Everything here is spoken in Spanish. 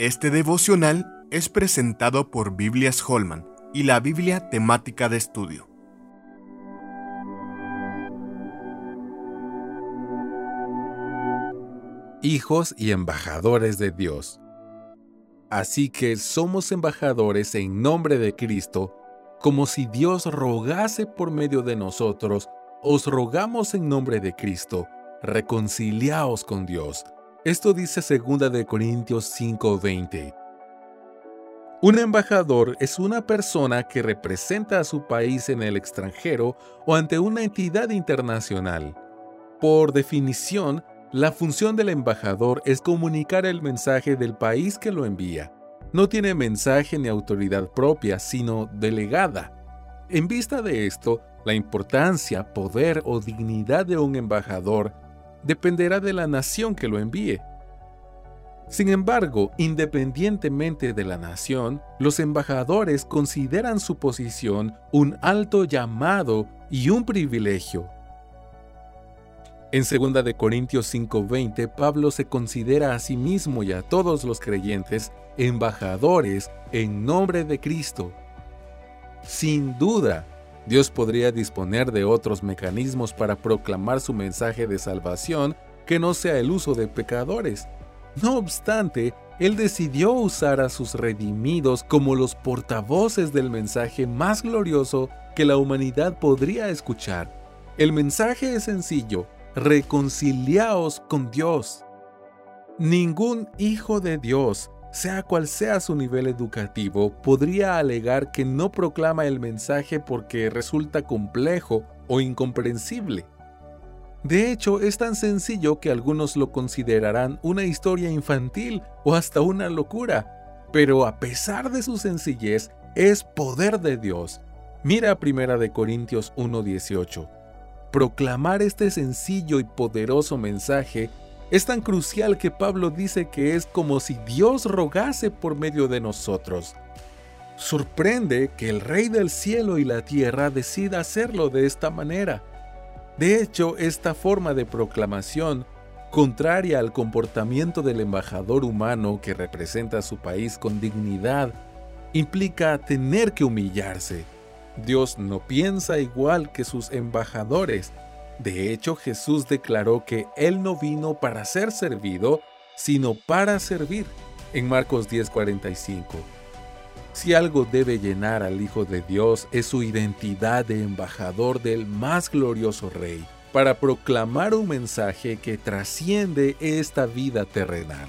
Este devocional es presentado por Biblias Holman y la Biblia temática de estudio. Hijos y embajadores de Dios. Así que somos embajadores en nombre de Cristo, como si Dios rogase por medio de nosotros, os rogamos en nombre de Cristo, reconciliaos con Dios. Esto dice 2 de Corintios 5:20. Un embajador es una persona que representa a su país en el extranjero o ante una entidad internacional. Por definición, la función del embajador es comunicar el mensaje del país que lo envía. No tiene mensaje ni autoridad propia, sino delegada. En vista de esto, la importancia, poder o dignidad de un embajador dependerá de la nación que lo envíe. Sin embargo, independientemente de la nación, los embajadores consideran su posición un alto llamado y un privilegio. En 2 de Corintios 5:20, Pablo se considera a sí mismo y a todos los creyentes embajadores en nombre de Cristo. Sin duda, Dios podría disponer de otros mecanismos para proclamar su mensaje de salvación que no sea el uso de pecadores. No obstante, Él decidió usar a sus redimidos como los portavoces del mensaje más glorioso que la humanidad podría escuchar. El mensaje es sencillo, reconciliaos con Dios. Ningún hijo de Dios sea cual sea su nivel educativo, podría alegar que no proclama el mensaje porque resulta complejo o incomprensible. De hecho, es tan sencillo que algunos lo considerarán una historia infantil o hasta una locura, pero a pesar de su sencillez, es poder de Dios. Mira 1 de Corintios 1:18. Proclamar este sencillo y poderoso mensaje es tan crucial que Pablo dice que es como si Dios rogase por medio de nosotros. Sorprende que el Rey del cielo y la tierra decida hacerlo de esta manera. De hecho, esta forma de proclamación, contraria al comportamiento del embajador humano que representa a su país con dignidad, implica tener que humillarse. Dios no piensa igual que sus embajadores de hecho, Jesús declaró que Él no vino para ser servido, sino para servir, en Marcos 10:45. Si algo debe llenar al Hijo de Dios es su identidad de embajador del más glorioso Rey, para proclamar un mensaje que trasciende esta vida terrenal.